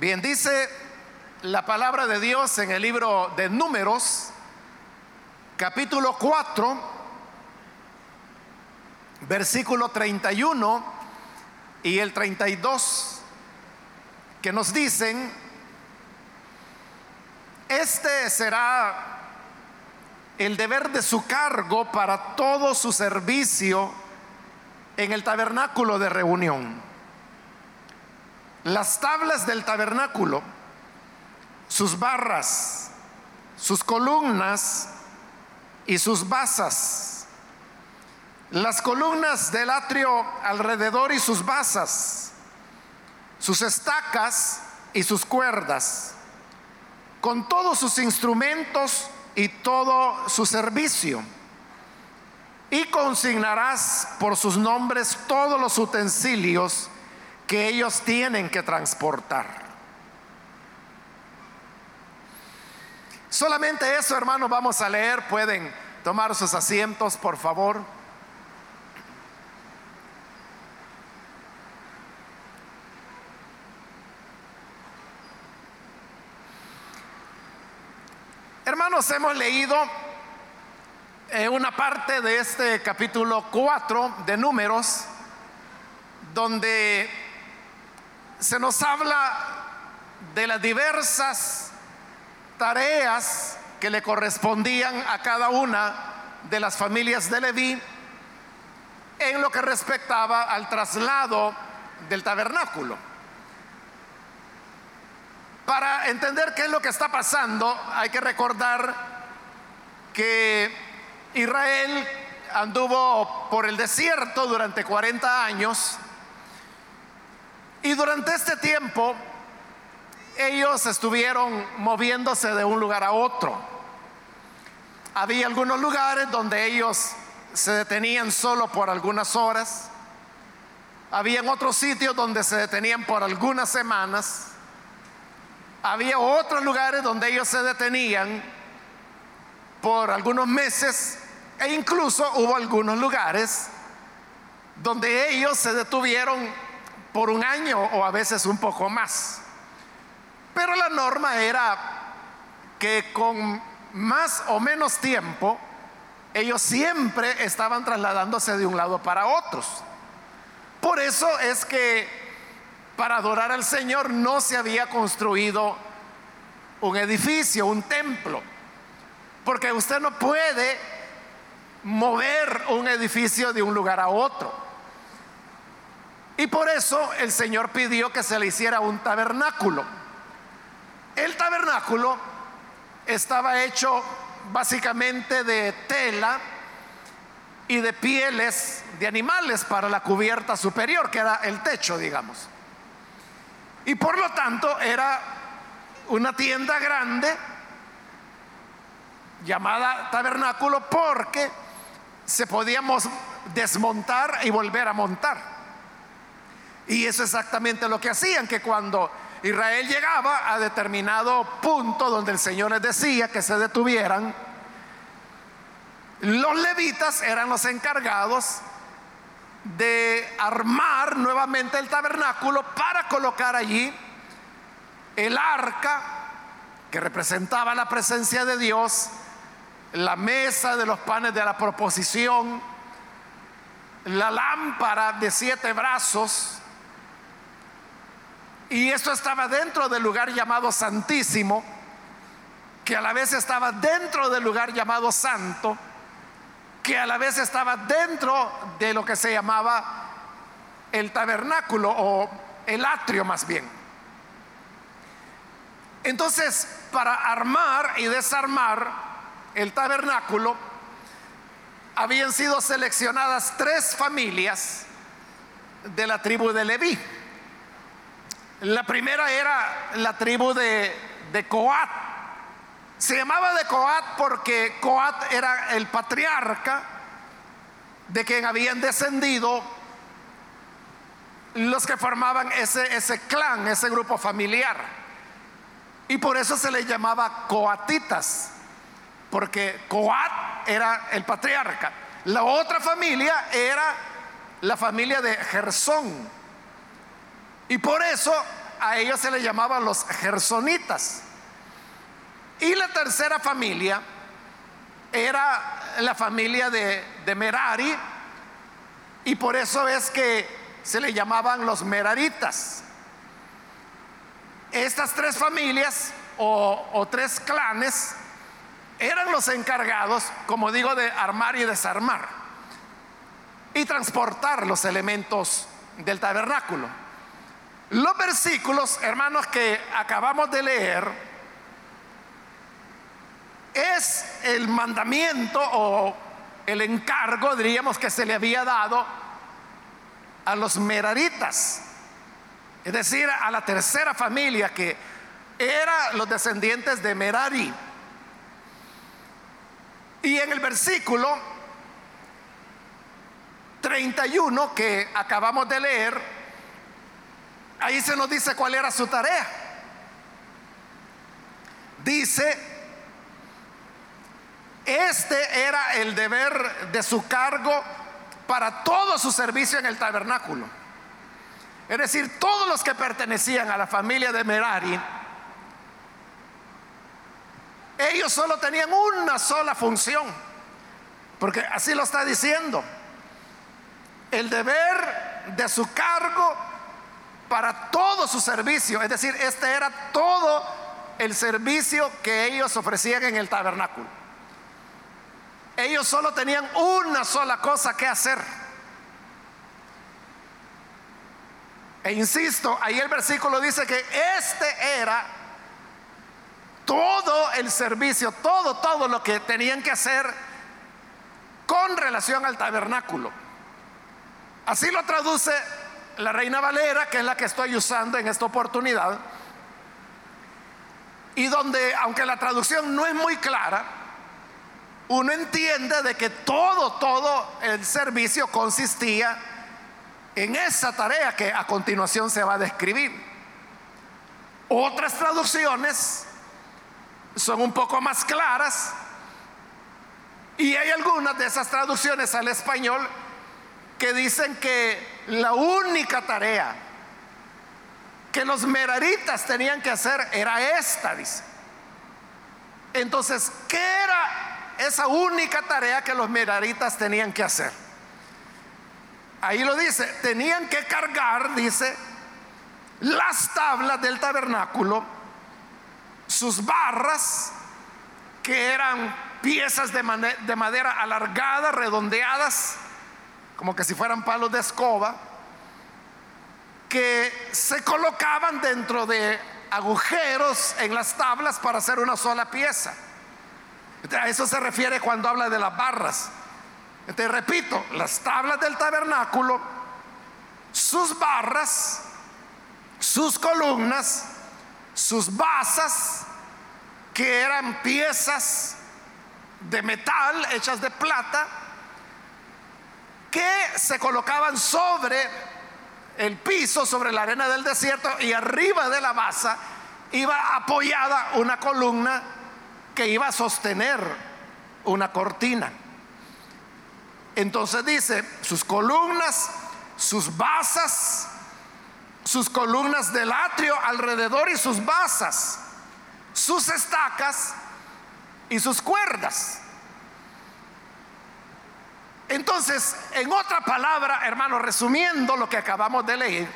Bien, dice la palabra de Dios en el libro de Números, capítulo 4, versículo 31 y el 32, que nos dicen, este será el deber de su cargo para todo su servicio en el tabernáculo de reunión. Las tablas del tabernáculo, sus barras, sus columnas y sus basas. Las columnas del atrio alrededor y sus basas, sus estacas y sus cuerdas, con todos sus instrumentos y todo su servicio. Y consignarás por sus nombres todos los utensilios que ellos tienen que transportar. Solamente eso, hermanos, vamos a leer. Pueden tomar sus asientos, por favor. Hermanos, hemos leído eh, una parte de este capítulo 4 de números, donde se nos habla de las diversas tareas que le correspondían a cada una de las familias de Leví en lo que respectaba al traslado del tabernáculo. Para entender qué es lo que está pasando, hay que recordar que Israel anduvo por el desierto durante 40 años y durante este tiempo ellos estuvieron moviéndose de un lugar a otro. Había algunos lugares donde ellos se detenían solo por algunas horas. Había otros sitios donde se detenían por algunas semanas. Había otros lugares donde ellos se detenían por algunos meses e incluso hubo algunos lugares donde ellos se detuvieron por un año o a veces un poco más. Pero la norma era que con más o menos tiempo ellos siempre estaban trasladándose de un lado para otros. Por eso es que para adorar al Señor no se había construido un edificio, un templo. Porque usted no puede mover un edificio de un lugar a otro. Y por eso el Señor pidió que se le hiciera un tabernáculo. El tabernáculo estaba hecho básicamente de tela y de pieles de animales para la cubierta superior, que era el techo, digamos. Y por lo tanto era una tienda grande llamada tabernáculo porque se podíamos desmontar y volver a montar. Y eso es exactamente lo que hacían, que cuando Israel llegaba a determinado punto donde el Señor les decía que se detuvieran, los levitas eran los encargados de armar nuevamente el tabernáculo para colocar allí el arca que representaba la presencia de Dios, la mesa de los panes de la proposición, la lámpara de siete brazos, y esto estaba dentro del lugar llamado Santísimo, que a la vez estaba dentro del lugar llamado Santo, que a la vez estaba dentro de lo que se llamaba el tabernáculo o el atrio más bien. Entonces, para armar y desarmar el tabernáculo, habían sido seleccionadas tres familias de la tribu de Leví. La primera era la tribu de, de Coat. Se llamaba de Coat porque Coat era el patriarca de quien habían descendido los que formaban ese, ese clan, ese grupo familiar. Y por eso se le llamaba coatitas, porque Coat era el patriarca. La otra familia era la familia de Gersón y por eso a ellos se les llamaba los gersonitas. Y la tercera familia era la familia de, de Merari, y por eso es que se le llamaban los meraritas. Estas tres familias o, tres clanes eran los encargados, como digo, de armar y desarmar y transportar los elementos del tabernáculo. Los versículos, hermanos, que acabamos de leer, es el mandamiento o el encargo, diríamos, que se le había dado a los meraritas, es decir, a la tercera familia que era los descendientes de Merari. Y en el versículo 31 que acabamos de leer, ahí se nos dice cuál era su tarea. Dice, este era el deber de su cargo para todo su servicio en el tabernáculo. Es decir, todos los que pertenecían a la familia de Merari, ellos solo tenían una sola función, porque así lo está diciendo. El deber de su cargo para todo su servicio, es decir, este era todo el servicio que ellos ofrecían en el tabernáculo. Ellos solo tenían una sola cosa que hacer. E insisto, ahí el versículo dice que este era todo el servicio, todo, todo lo que tenían que hacer con relación al tabernáculo. Así lo traduce la Reina Valera, que es la que estoy usando en esta oportunidad, y donde, aunque la traducción no es muy clara, uno entiende de que todo, todo el servicio consistía en esa tarea que a continuación se va a describir. Otras traducciones son un poco más claras y hay algunas de esas traducciones al español que dicen que la única tarea que los meraritas tenían que hacer era esta, dice. Entonces, ¿qué era esa única tarea que los meraritas tenían que hacer? Ahí lo dice, tenían que cargar, dice, las tablas del tabernáculo sus barras, que eran piezas de, de madera alargadas, redondeadas, como que si fueran palos de escoba, que se colocaban dentro de agujeros en las tablas para hacer una sola pieza. A eso se refiere cuando habla de las barras. Te repito, las tablas del tabernáculo, sus barras, sus columnas, sus basas, que eran piezas de metal hechas de plata, que se colocaban sobre el piso, sobre la arena del desierto, y arriba de la basa iba apoyada una columna que iba a sostener una cortina. Entonces dice, sus columnas, sus basas, sus columnas del atrio alrededor y sus basas, sus estacas y sus cuerdas. Entonces, en otra palabra, hermano, resumiendo lo que acabamos de leer,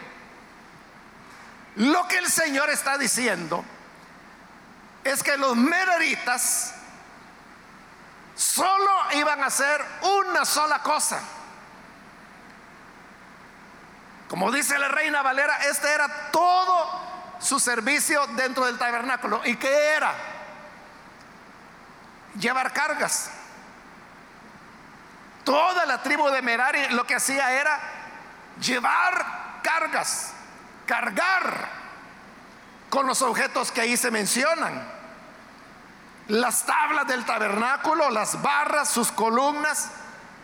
lo que el Señor está diciendo es que los meraritas solo iban a hacer una sola cosa. Como dice la reina Valera, este era todo su servicio dentro del tabernáculo. ¿Y qué era? Llevar cargas. Toda la tribu de Merari lo que hacía era llevar cargas, cargar con los objetos que ahí se mencionan. Las tablas del tabernáculo, las barras, sus columnas,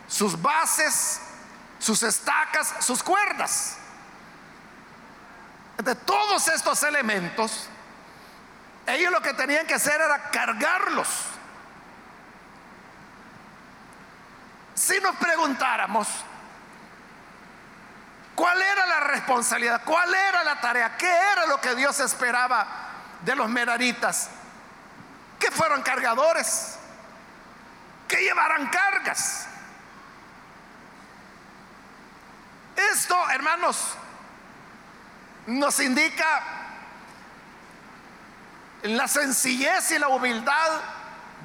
sus bases, sus estacas, sus cuerdas. De todos estos elementos, ellos lo que tenían que hacer era cargarlos. Si nos preguntáramos, ¿Cuál era la responsabilidad? ¿Cuál era la tarea? ¿Qué era lo que Dios esperaba de los meraritas? Que fueran cargadores, que llevaran cargas. Esto, hermanos, nos indica la sencillez y la humildad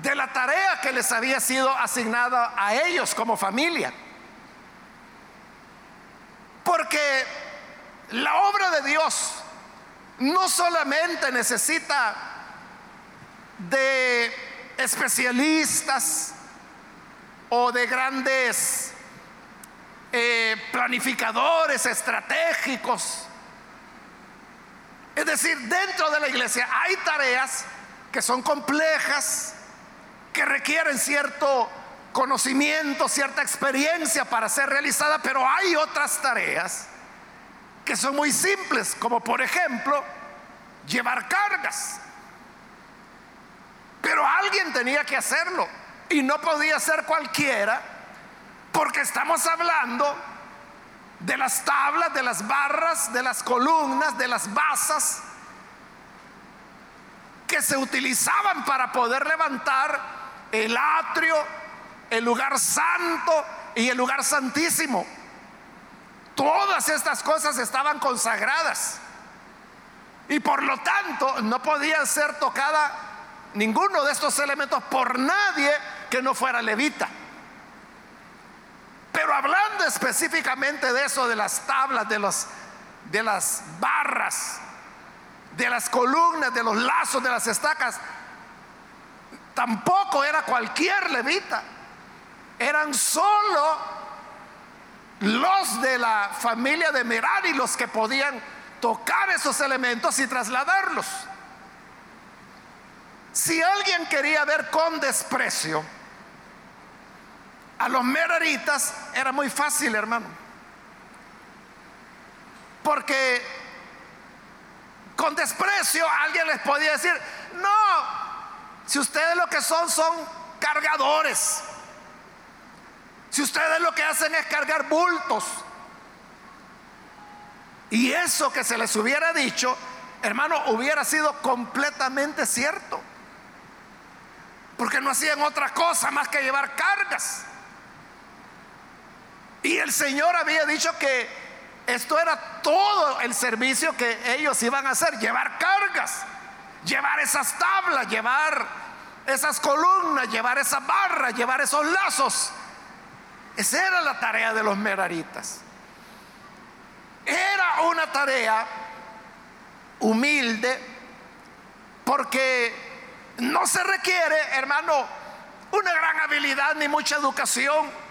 de la tarea que les había sido asignada a ellos como familia. Porque la obra de Dios no solamente necesita de especialistas o de grandes eh, planificadores estratégicos. Es decir, dentro de la iglesia hay tareas que son complejas, que requieren cierto conocimiento, cierta experiencia para ser realizada, pero hay otras tareas que son muy simples, como por ejemplo llevar cargas. Pero alguien tenía que hacerlo y no podía ser cualquiera porque estamos hablando de las tablas, de las barras, de las columnas, de las basas que se utilizaban para poder levantar el atrio, el lugar santo y el lugar santísimo. Todas estas cosas estaban consagradas. Y por lo tanto no podía ser tocada ninguno de estos elementos por nadie que no fuera levita. Pero hablando específicamente de eso, de las tablas, de, de las barras, de las columnas, de los lazos, de las estacas, tampoco era cualquier levita. Eran solo los de la familia de Merari los que podían tocar esos elementos y trasladarlos. Si alguien quería ver con desprecio a los meraritas era muy fácil, hermano. Porque con desprecio alguien les podía decir, no, si ustedes lo que son son cargadores, si ustedes lo que hacen es cargar bultos, y eso que se les hubiera dicho, hermano, hubiera sido completamente cierto. Porque no hacían otra cosa más que llevar cargas. Y el Señor había dicho que esto era todo el servicio que ellos iban a hacer, llevar cargas, llevar esas tablas, llevar esas columnas, llevar esa barra, llevar esos lazos. Esa era la tarea de los meraritas. Era una tarea humilde porque no se requiere, hermano, una gran habilidad ni mucha educación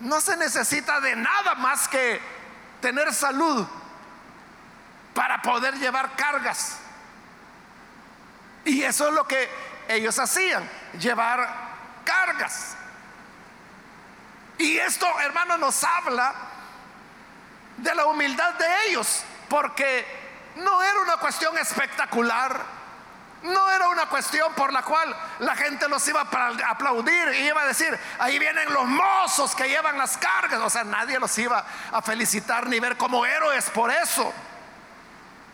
no se necesita de nada más que tener salud para poder llevar cargas. Y eso es lo que ellos hacían, llevar cargas. Y esto, hermano, nos habla de la humildad de ellos, porque no era una cuestión espectacular no era una cuestión por la cual la gente los iba a aplaudir y iba a decir, ahí vienen los mozos que llevan las cargas. O sea, nadie los iba a felicitar ni ver como héroes por eso.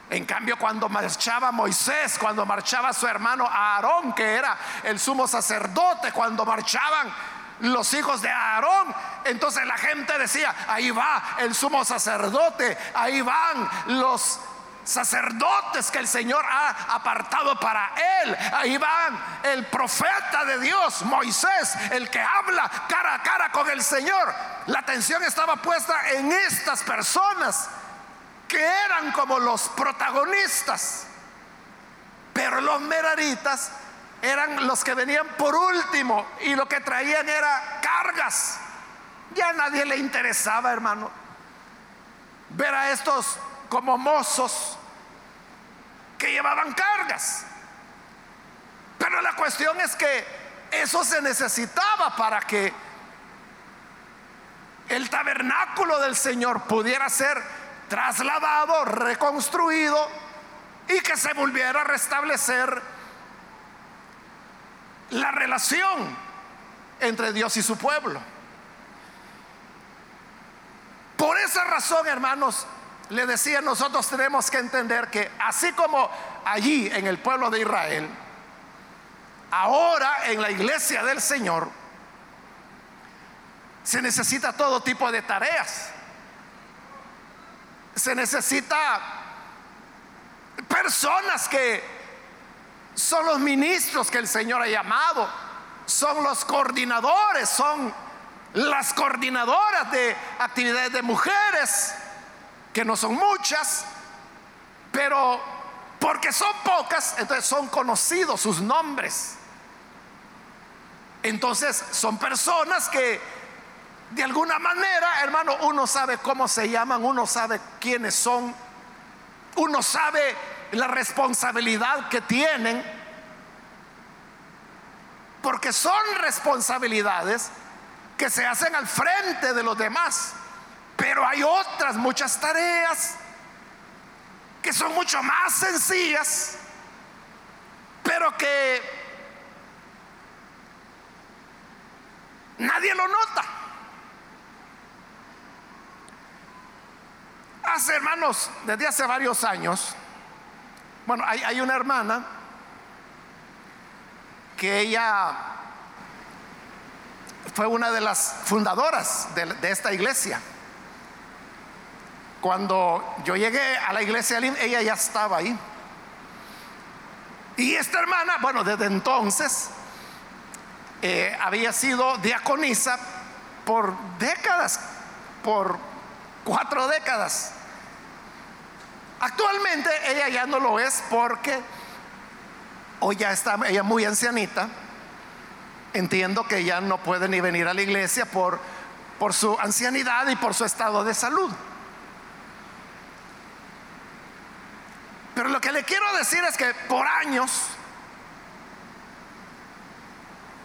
En cambio, cuando marchaba Moisés, cuando marchaba su hermano Aarón, que era el sumo sacerdote, cuando marchaban los hijos de Aarón, entonces la gente decía, ahí va el sumo sacerdote, ahí van los sacerdotes que el Señor ha apartado para él. Ahí van el profeta de Dios, Moisés, el que habla cara a cara con el Señor. La atención estaba puesta en estas personas que eran como los protagonistas. Pero los meraritas eran los que venían por último y lo que traían era cargas. Ya a nadie le interesaba, hermano, ver a estos como mozos que llevaban cargas. Pero la cuestión es que eso se necesitaba para que el tabernáculo del Señor pudiera ser trasladado, reconstruido y que se volviera a restablecer la relación entre Dios y su pueblo. Por esa razón, hermanos, le decía, nosotros tenemos que entender que así como allí en el pueblo de Israel, ahora en la iglesia del Señor, se necesita todo tipo de tareas. Se necesita personas que son los ministros que el Señor ha llamado, son los coordinadores, son las coordinadoras de actividades de mujeres, que no son muchas, pero porque son pocas, entonces son conocidos sus nombres. Entonces son personas que de alguna manera, hermano, uno sabe cómo se llaman, uno sabe quiénes son, uno sabe la responsabilidad que tienen, porque son responsabilidades que se hacen al frente de los demás. Pero hay otras muchas tareas que son mucho más sencillas, pero que nadie lo nota. Hace, hermanos, desde hace varios años, bueno, hay, una hermana que ella fue una de las fundadoras de, esta iglesia. Cuando yo llegué a la iglesia, ella ya estaba ahí. Y esta hermana, bueno, desde entonces eh, había sido diaconisa por décadas, por cuatro décadas. Actualmente ella ya no lo es porque hoy ya está ella muy ancianita. Entiendo que ya no puede ni venir a la iglesia por, por su ancianidad y por su estado de salud. Pero lo que le quiero decir es que por años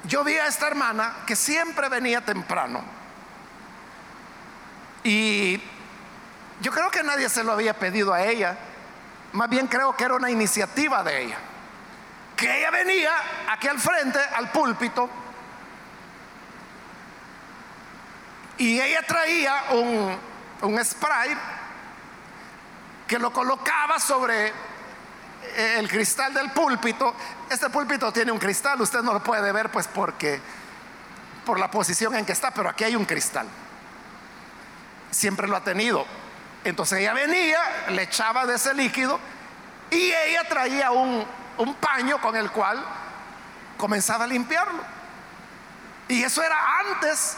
yo vi a esta hermana que siempre venía temprano. Y yo creo que nadie se lo había pedido a ella. Más bien creo que era una iniciativa de ella. Que ella venía aquí al frente, al púlpito, y ella traía un, un spray que lo colocaba sobre eh, el cristal del púlpito. Este púlpito tiene un cristal, usted no lo puede ver pues porque por la posición en que está, pero aquí hay un cristal. Siempre lo ha tenido. Entonces ella venía, le echaba de ese líquido y ella traía un, paño con el cual comenzaba a limpiarlo. Y eso era antes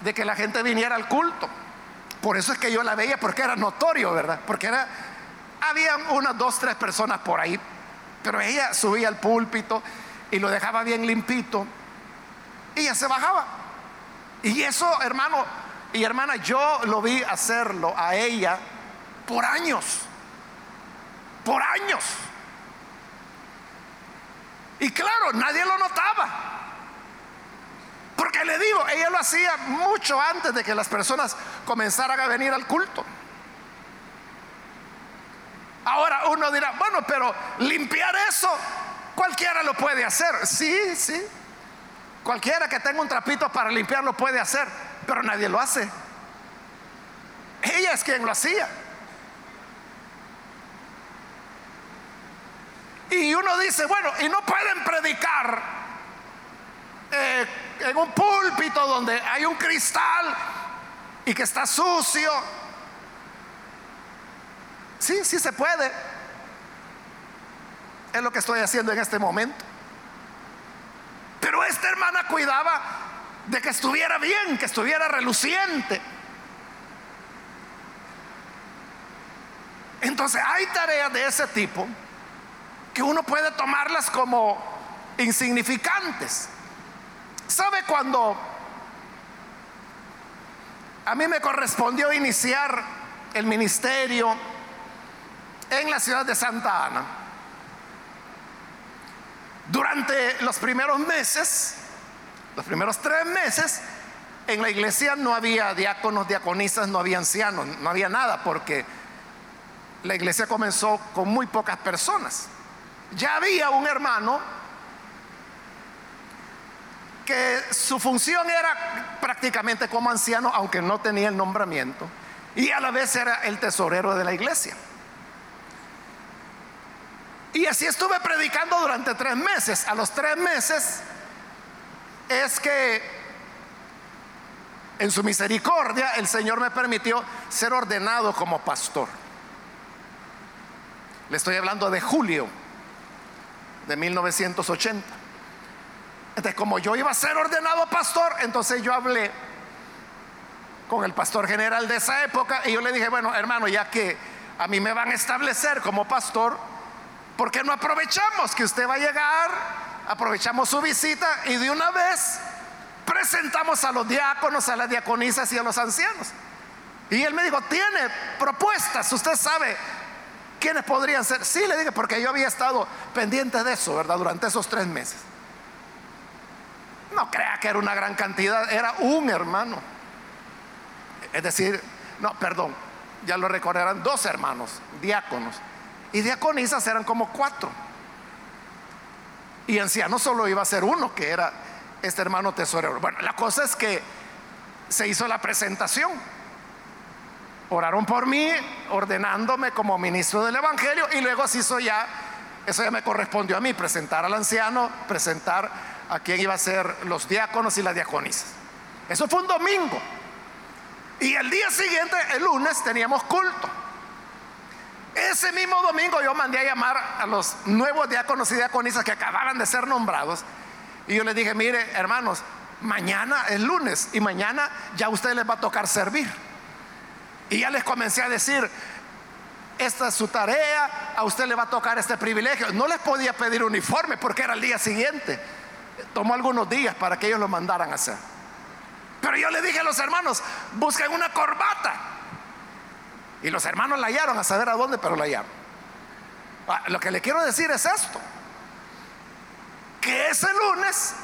de que la gente viniera al culto. Por eso es que yo la veía, porque era notorio, ¿verdad? Porque era, había unas dos, tres personas por ahí, pero ella subía al púlpito y lo dejaba bien limpito y ya se bajaba. Y eso, hermano, y hermana, yo lo vi hacerlo a ella por años, por años. Y claro, nadie lo notaba. Porque le digo, ella lo hacía mucho antes de que las personas comenzaran a venir al culto. Ahora uno dirá, bueno, pero limpiar eso, cualquiera lo puede hacer. Sí, sí. Cualquiera que tenga un trapito para limpiar lo puede hacer pero nadie lo hace. Ella es quien lo hacía. Y uno dice, bueno, y no pueden predicar eh, en un púlpito donde hay un cristal y que está sucio. Sí, sí se puede. Es lo que estoy haciendo en este momento. Pero esta hermana cuidaba de que estuviera bien, que estuviera reluciente. Entonces hay tareas de ese tipo que uno puede tomarlas como insignificantes. ¿Sabe cuando a mí me correspondió iniciar el ministerio en la ciudad de Santa Ana? Durante los primeros meses los primeros tres meses en la iglesia no había diáconos, diaconisas, no había ancianos, no había nada, porque la iglesia comenzó con muy pocas personas. Ya había un hermano que su función era prácticamente como anciano, aunque no tenía el nombramiento, y a la vez era el tesorero de la iglesia. Y así estuve predicando durante tres meses. A los tres meses es que en su misericordia el Señor me permitió ser ordenado como pastor. Le estoy hablando de julio de 1980. Entonces, como yo iba a ser ordenado pastor, entonces yo hablé con el pastor general de esa época y yo le dije, bueno, hermano, ya que a mí me van a establecer como pastor, ¿por qué no aprovechamos que usted va a llegar? Aprovechamos su visita y de una vez presentamos a los diáconos, a las diaconisas y a los ancianos. Y él me dijo, tiene propuestas, usted sabe quiénes podrían ser. Sí, le dije, porque yo había estado pendiente de eso, ¿verdad? Durante esos tres meses. No crea que era una gran cantidad, era un hermano. Es decir, no, perdón, ya lo recordarán, dos hermanos, diáconos. Y diaconisas eran como cuatro. Y anciano solo iba a ser uno, que era este hermano tesorero. Bueno, la cosa es que se hizo la presentación. Oraron por mí, ordenándome como ministro del Evangelio, y luego se hizo ya, eso ya me correspondió a mí, presentar al anciano, presentar a quien iba a ser los diáconos y las diaconisas. Eso fue un domingo. Y el día siguiente, el lunes, teníamos culto. Ese mismo domingo yo mandé a llamar a los nuevos diáconos y diaconisas que acababan de ser nombrados. Y yo les dije, mire, hermanos, mañana es lunes y mañana ya a ustedes les va a tocar servir. Y ya les comencé a decir, esta es su tarea, a usted le va a tocar este privilegio. No les podía pedir uniforme porque era el día siguiente. Tomó algunos días para que ellos lo mandaran a hacer. Pero yo le dije a los hermanos, busquen una corbata. Y los hermanos la hallaron a saber a dónde, pero la hallaron. Ah, lo que le quiero decir es esto. Que ese lunes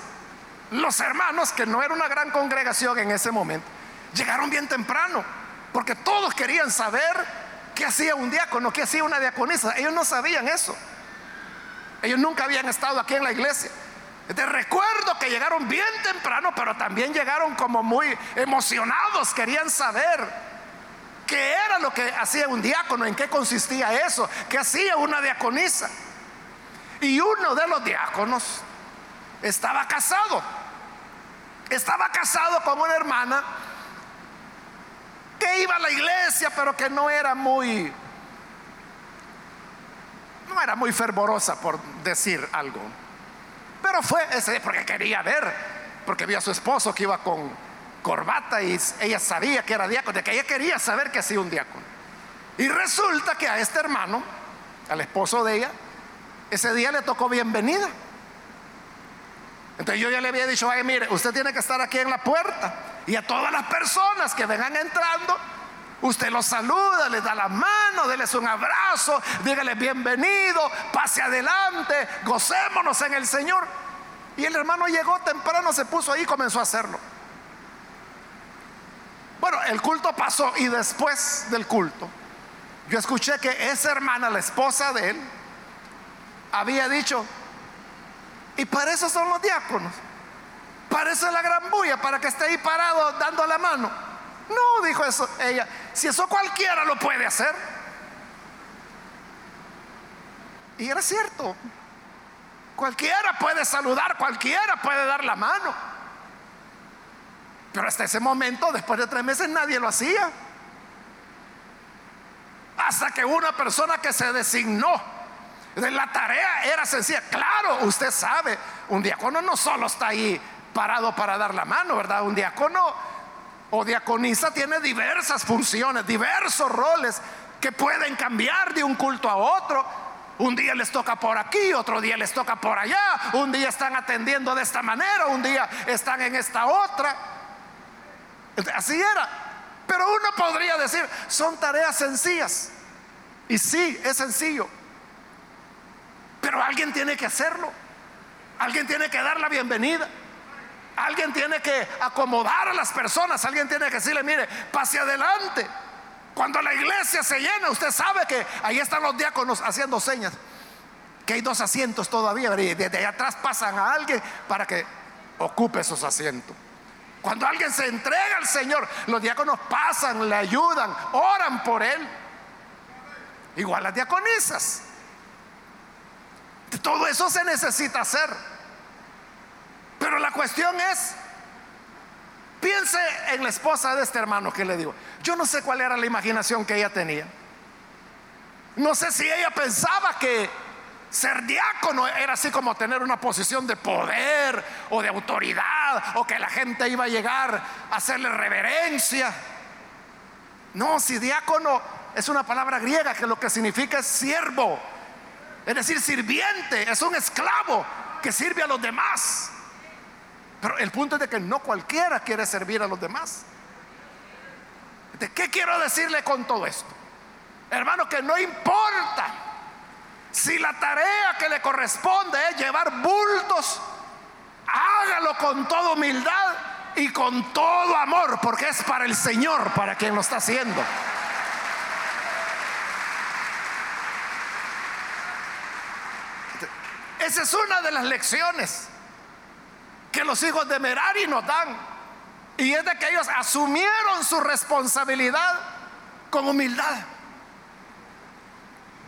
los hermanos, que no era una gran congregación en ese momento, llegaron bien temprano, porque todos querían saber qué hacía un diácono, qué hacía una diaconisa. Ellos no sabían eso. Ellos nunca habían estado aquí en la iglesia. Te recuerdo que llegaron bien temprano, pero también llegaron como muy emocionados, querían saber qué era lo que hacía un diácono, en qué consistía eso, qué hacía una diaconisa. Y uno de los diáconos estaba casado, estaba casado con una hermana que iba a la iglesia, pero que no era muy, no era muy fervorosa, por decir algo. Pero fue ese porque quería ver, porque vio su esposo que iba con corbata y ella sabía que era diácono, que ella quería saber que hacía un diácono. Y resulta que a este hermano, al esposo de ella, ese día le tocó bienvenida. Entonces yo ya le había dicho, ay, mire, usted tiene que estar aquí en la puerta. Y a todas las personas que vengan entrando, usted los saluda, les da la mano, déles un abrazo, dígale bienvenido, pase adelante, gocémonos en el Señor. Y el hermano llegó temprano, se puso ahí y comenzó a hacerlo. Bueno, el culto pasó y después del culto, yo escuché que esa hermana, la esposa de él, había dicho, y para eso son los diáconos, para eso es la gran bulla, para que esté ahí parado dando la mano. No, dijo eso ella, si eso cualquiera lo puede hacer. Y era cierto, cualquiera puede saludar, cualquiera puede dar la mano. Pero hasta ese momento, después de tres meses, nadie lo hacía. Hasta que una persona que se designó, la tarea era sencilla. Claro, usted sabe, un diácono no solo está ahí parado para dar la mano, ¿verdad? Un diácono o diaconisa tiene diversas funciones, diversos roles que pueden cambiar de un culto a otro. Un día les toca por aquí, otro día les toca por allá, un día están atendiendo de esta manera, un día están en esta otra. Así era. Pero uno podría decir, son tareas sencillas. Y sí, es sencillo. Pero alguien tiene que hacerlo. Alguien tiene que dar la bienvenida. Alguien tiene que acomodar a las personas, alguien tiene que decirle, mire, pase adelante. Cuando la iglesia se llena, usted sabe que ahí están los diáconos haciendo señas, que hay dos asientos todavía, y desde allá atrás pasan a alguien para que ocupe esos asientos. Cuando alguien se entrega al Señor, los diáconos pasan, le ayudan, oran por él. Igual las diaconisas. Todo eso se necesita hacer. Pero la cuestión es, piense en la esposa de este hermano que le digo. Yo no sé cuál era la imaginación que ella tenía. No sé si ella pensaba que ser diácono era así como tener una posición de poder o de autoridad o que la gente iba a llegar a hacerle reverencia. No, si diácono es una palabra griega que lo que significa es siervo, es decir, sirviente, es un esclavo que sirve a los demás. Pero el punto es de que no cualquiera quiere servir a los demás. ¿De qué quiero decirle con todo esto? Hermano, que no importa si la tarea que le corresponde es llevar bultos, hágalo con toda humildad y con todo amor, porque es para el Señor, para quien lo está haciendo. Esa es una de las lecciones que los hijos de Merari nos dan. Y es de que ellos asumieron su responsabilidad con humildad.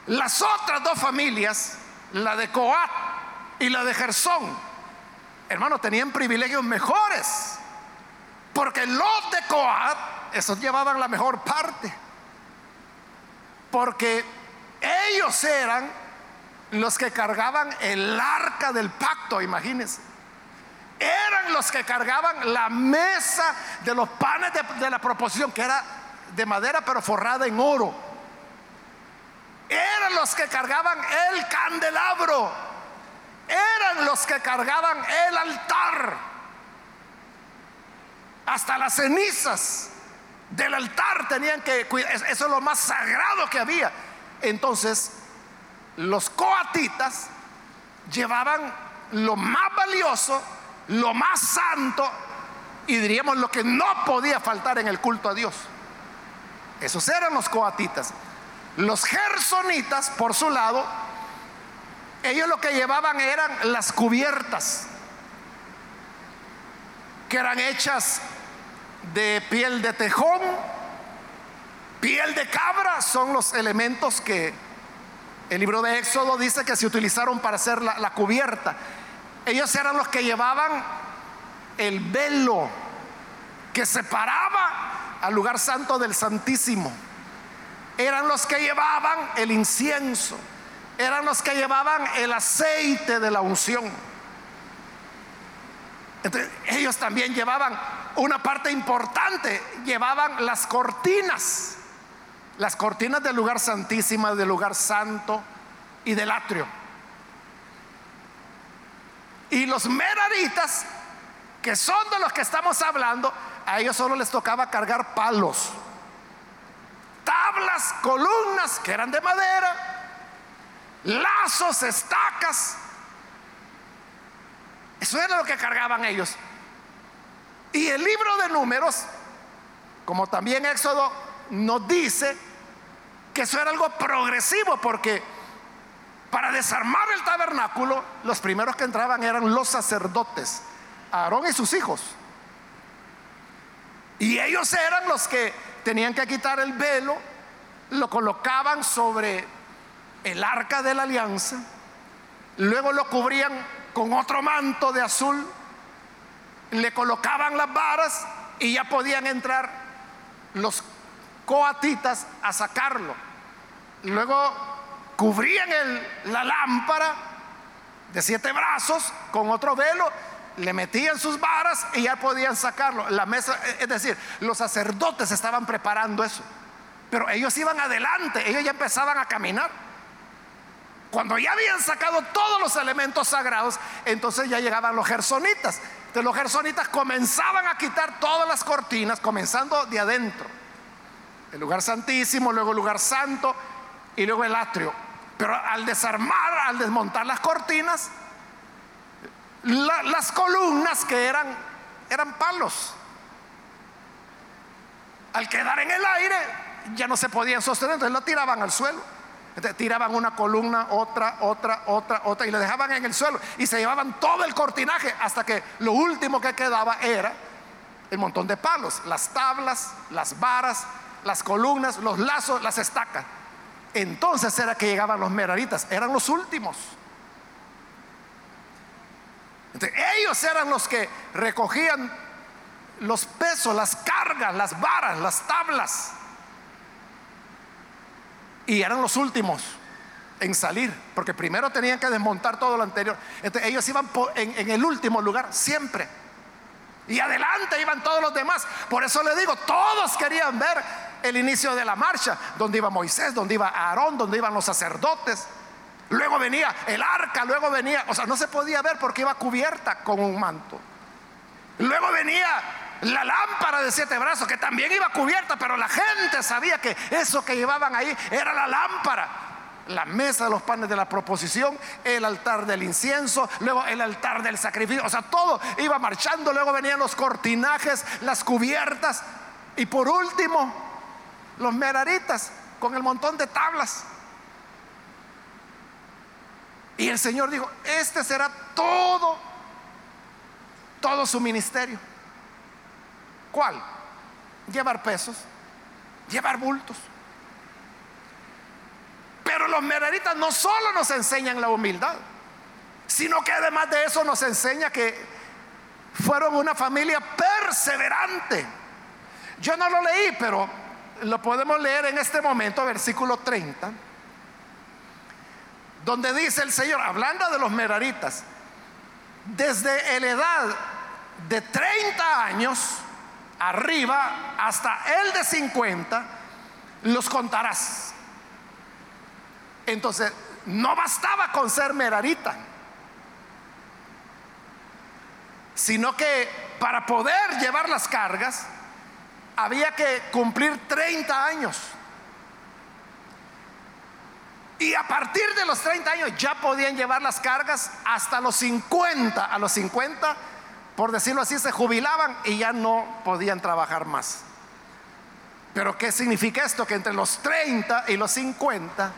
Las otras dos familias, la de Coat y la de Gersón, hermano, tenían privilegios mejores. Porque los de Coat, esos llevaban la mejor parte. Porque ellos eran los que cargaban el arca del pacto, imagínense. Eran los que cargaban la mesa de los panes de, de la proposición, que era de madera pero forrada en oro eran los que cargaban el candelabro, eran los que cargaban el altar, hasta las cenizas del altar tenían que cuidar, eso es lo más sagrado que había. Entonces, los coatitas llevaban lo más valioso, lo más santo y diríamos lo que no podía faltar en el culto a Dios. Esos eran los coatitas. Los gersonitas, por su lado, ellos lo que llevaban eran las cubiertas, que eran hechas de piel de tejón, piel de cabra, son los elementos que el libro de Éxodo dice que se utilizaron para hacer la, la cubierta. Ellos eran los que llevaban el velo que separaba al lugar santo del Santísimo eran los que llevaban el incienso, eran los que llevaban el aceite de la unción. Entonces, ellos también llevaban una parte importante, llevaban las cortinas, las cortinas del lugar santísimo, del lugar santo y del atrio. Y los meraritas, que son de los que estamos hablando, a ellos solo les tocaba cargar palos tablas, columnas que eran de madera, lazos, estacas. Eso era lo que cargaban ellos. Y el libro de números, como también Éxodo nos dice que eso era algo progresivo porque para desarmar el tabernáculo, los primeros que entraban eran los sacerdotes, Aarón y sus hijos. Y ellos eran los que tenían que quitar el velo, lo colocaban sobre el arca de la alianza, luego lo cubrían con otro manto de azul, le colocaban las varas y ya podían entrar los coatitas a sacarlo. Luego cubrían la lámpara de siete brazos con otro velo le metían sus varas y ya podían sacarlo. La mesa, es decir, los sacerdotes estaban preparando eso. Pero ellos iban adelante, ellos ya empezaban a caminar. Cuando ya habían sacado todos los elementos sagrados, entonces ya llegaban los gersonitas. Entonces los gersonitas comenzaban a quitar todas las cortinas, comenzando de adentro. El lugar santísimo, luego el lugar santo y luego el atrio. Pero al desarmar, al desmontar las cortinas, las columnas que eran, eran palos. Al quedar en el aire ya no se podían sostener, entonces lo tiraban al suelo. tiraban una columna, otra, otra, otra, otra, y le dejaban en el suelo. Y se llevaban todo el cortinaje hasta que lo último que quedaba era el montón de palos, las tablas, las varas, las columnas, los lazos, las estacas. Entonces era que llegaban los meraritas, eran los últimos. Ellos eran los que recogían los pesos, las cargas, las varas, las tablas. Y eran los últimos en salir, porque primero tenían que desmontar todo lo anterior. Ellos iban en, el último lugar, siempre. Y adelante iban todos los demás. Por eso le digo, todos querían ver el inicio de la marcha, donde iba Moisés, donde iba Aarón, donde iban los sacerdotes. Luego venía el arca, luego venía, o sea, no se podía ver porque iba cubierta con un manto. Luego venía la lámpara de siete brazos, que también iba cubierta, pero la gente sabía que eso que llevaban ahí era la lámpara. La mesa de los panes de la proposición, el altar del incienso, luego el altar del sacrificio, o sea, todo iba marchando, luego venían los cortinajes, las cubiertas y por último los meraritas con el montón de tablas. Y el Señor dijo, este será todo, todo su ministerio. ¿Cuál? Llevar pesos, llevar bultos. Pero los meraritas no solo nos enseñan la humildad, sino que además de eso nos enseña que fueron una familia perseverante. Yo no lo leí, pero lo podemos leer en este momento, versículo 30, donde dice el Señor, hablando de los meraritas, desde la edad de 30 años, arriba hasta el de 50, los contarás. Entonces, no bastaba con ser merarita, sino que para poder llevar las cargas había que cumplir 30 años. Y a partir de los 30 años ya podían llevar las cargas hasta los 50. A los 50 por decirlo así, se jubilaban y ya no podían trabajar más. Pero ¿qué significa esto? Que entre los 30 y los 50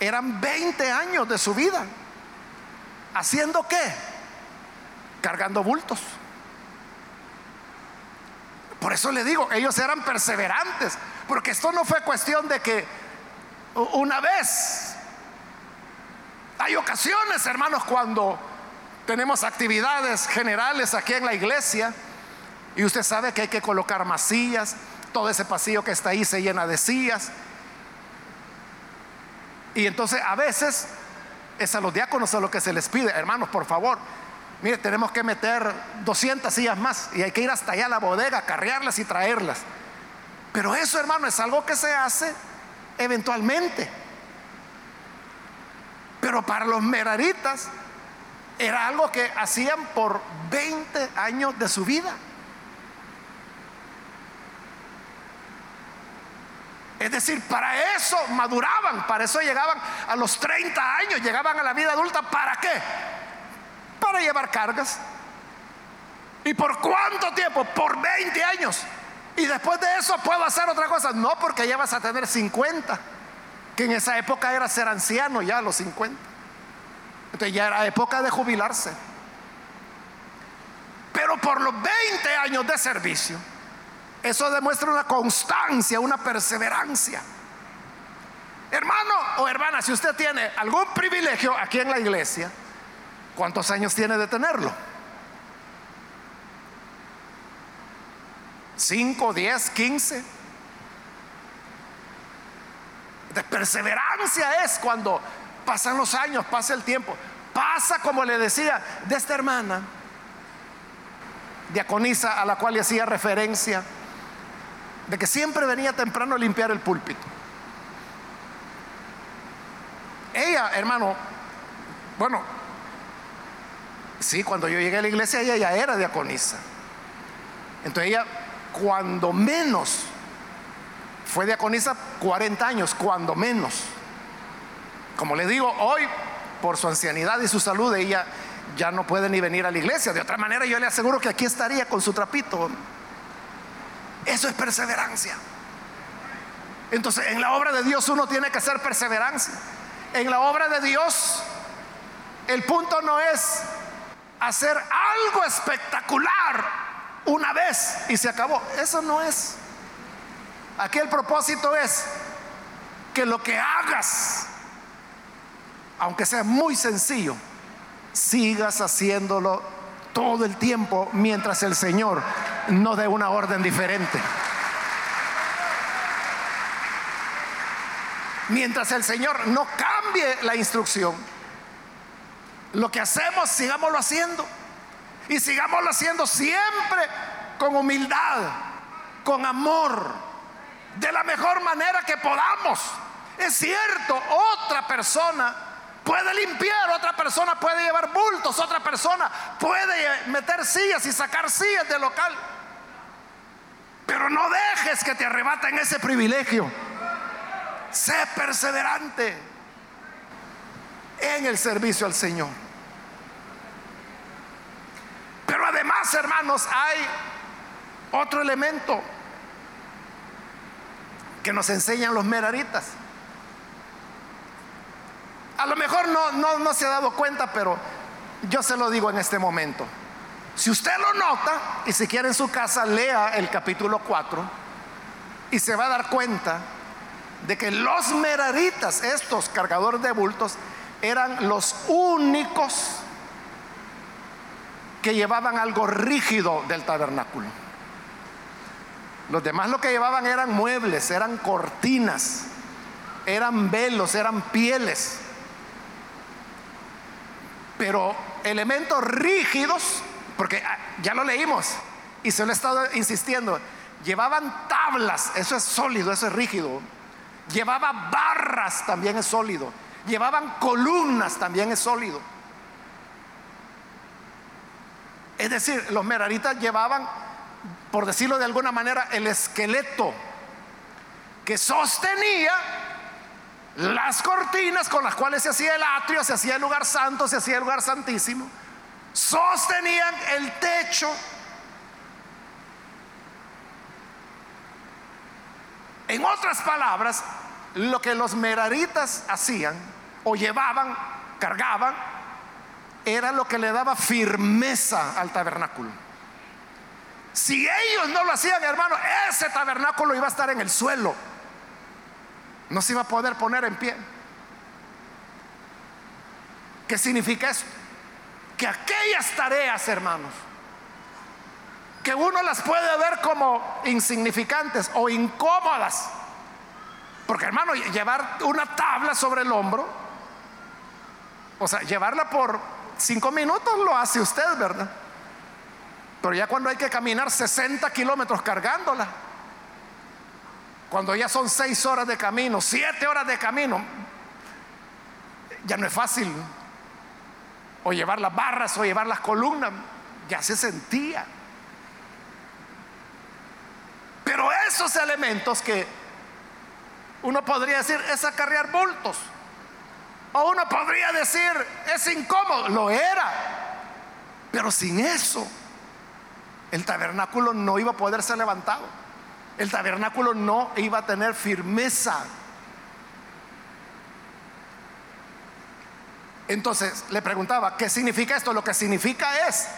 eran 20 años de su vida. ¿Haciendo qué? Cargando bultos. Por eso le digo, ellos eran perseverantes, porque esto no fue cuestión de que una vez, hay ocasiones, hermanos, cuando tenemos actividades generales aquí en la iglesia y usted sabe que hay que colocar más sillas, todo ese pasillo que está ahí se llena de sillas. Y entonces a veces es a los diáconos a lo que se les pide, hermanos, por favor, mire, tenemos que meter 200 sillas más y hay que ir hasta allá a la bodega, carrearlas y traerlas. Pero eso, hermano, es algo que se hace eventualmente. Pero para los meraritas, era algo que hacían por 20 años de su vida. Es decir, para eso maduraban, para eso llegaban a los 30 años, llegaban a la vida adulta. ¿Para qué? Para llevar cargas. ¿Y por cuánto tiempo? Por 20 años. Y después de eso puedo hacer otra cosa. No, porque ya vas a tener 50, que en esa época era ser anciano ya a los 50. Entonces ya era época de jubilarse. Pero por los 20 años de servicio, eso demuestra una constancia, una perseverancia. Hermano o hermana, si usted tiene algún privilegio aquí en la iglesia, ¿cuántos años tiene de tenerlo? ¿Cinco, diez, quince? De perseverancia es cuando Pasan los años, pasa el tiempo. Pasa, como le decía, de esta hermana, diaconisa a la cual le hacía referencia, de que siempre venía temprano a limpiar el púlpito. Ella, hermano, bueno, sí, cuando yo llegué a la iglesia ella ya era diaconisa. Entonces ella, cuando menos, fue diaconisa 40 años, cuando menos. Como le digo, hoy, por su ancianidad y su salud, ella ya no puede ni venir a la iglesia. De otra manera, yo le aseguro que aquí estaría con su trapito. Eso es perseverancia. Entonces, en la obra de Dios uno tiene que ser perseverancia. En la obra de Dios, el punto no es hacer algo espectacular una vez y se acabó. Eso no es. Aquí el propósito es que lo que hagas, aunque sea muy sencillo, sigas haciéndolo todo el tiempo mientras el Señor no dé una orden diferente. Mientras el Señor no cambie la instrucción, lo que hacemos, sigámoslo haciendo. Y sigámoslo haciendo siempre con humildad, con amor, de la mejor manera que podamos. Es cierto, otra persona puede limpiar, otra persona puede llevar bultos, otra persona puede meter sillas y sacar sillas del local. Pero no dejes que te arrebaten ese privilegio. Sé perseverante en el servicio al Señor. Pero además, hermanos, hay otro elemento que nos enseñan los meraritas. A lo mejor no, no, no se ha dado cuenta, pero yo se lo digo en este momento. Si usted lo nota y si quiere en su casa, lea el capítulo 4 y se va a dar cuenta de que los meraritas, estos cargadores de bultos, eran los únicos que llevaban algo rígido del tabernáculo. Los demás lo que llevaban eran muebles, eran cortinas, eran velos, eran pieles. Pero elementos rígidos, porque ah, ya lo leímos y se lo he estado insistiendo, llevaban tablas, eso es sólido, eso es rígido. Llevaba barras, también es sólido. Llevaban columnas, también es sólido. Es decir, los meraritas llevaban, por decirlo de alguna manera, el esqueleto que sostenía las cortinas con las cuales se hacía el atrio, se hacía el lugar santo, se hacía el lugar santísimo, sostenían el techo. En otras palabras, lo que los meraritas hacían o llevaban, cargaban, era lo que le daba firmeza al tabernáculo. Si ellos no lo hacían, hermano, ese tabernáculo iba a estar en el suelo. No se iba a poder poner en pie. ¿Qué significa eso? Que aquellas tareas, hermanos, que uno las puede ver como insignificantes o incómodas, porque hermano, llevar una tabla sobre el hombro, o sea, llevarla por cinco minutos lo hace usted, ¿verdad? Pero ya cuando hay que caminar 60 kilómetros cargándola, cuando ya son seis horas de camino, siete horas de camino, ya no es fácil. O llevar las barras o llevar las columnas, ya se sentía. Pero esos elementos que uno podría decir es acarrear bultos. O uno podría decir es incómodo. Lo era. Pero sin eso, el tabernáculo no iba a poder ser levantado. El tabernáculo no iba a tener firmeza. Entonces le preguntaba, ¿qué significa esto? Lo que significa es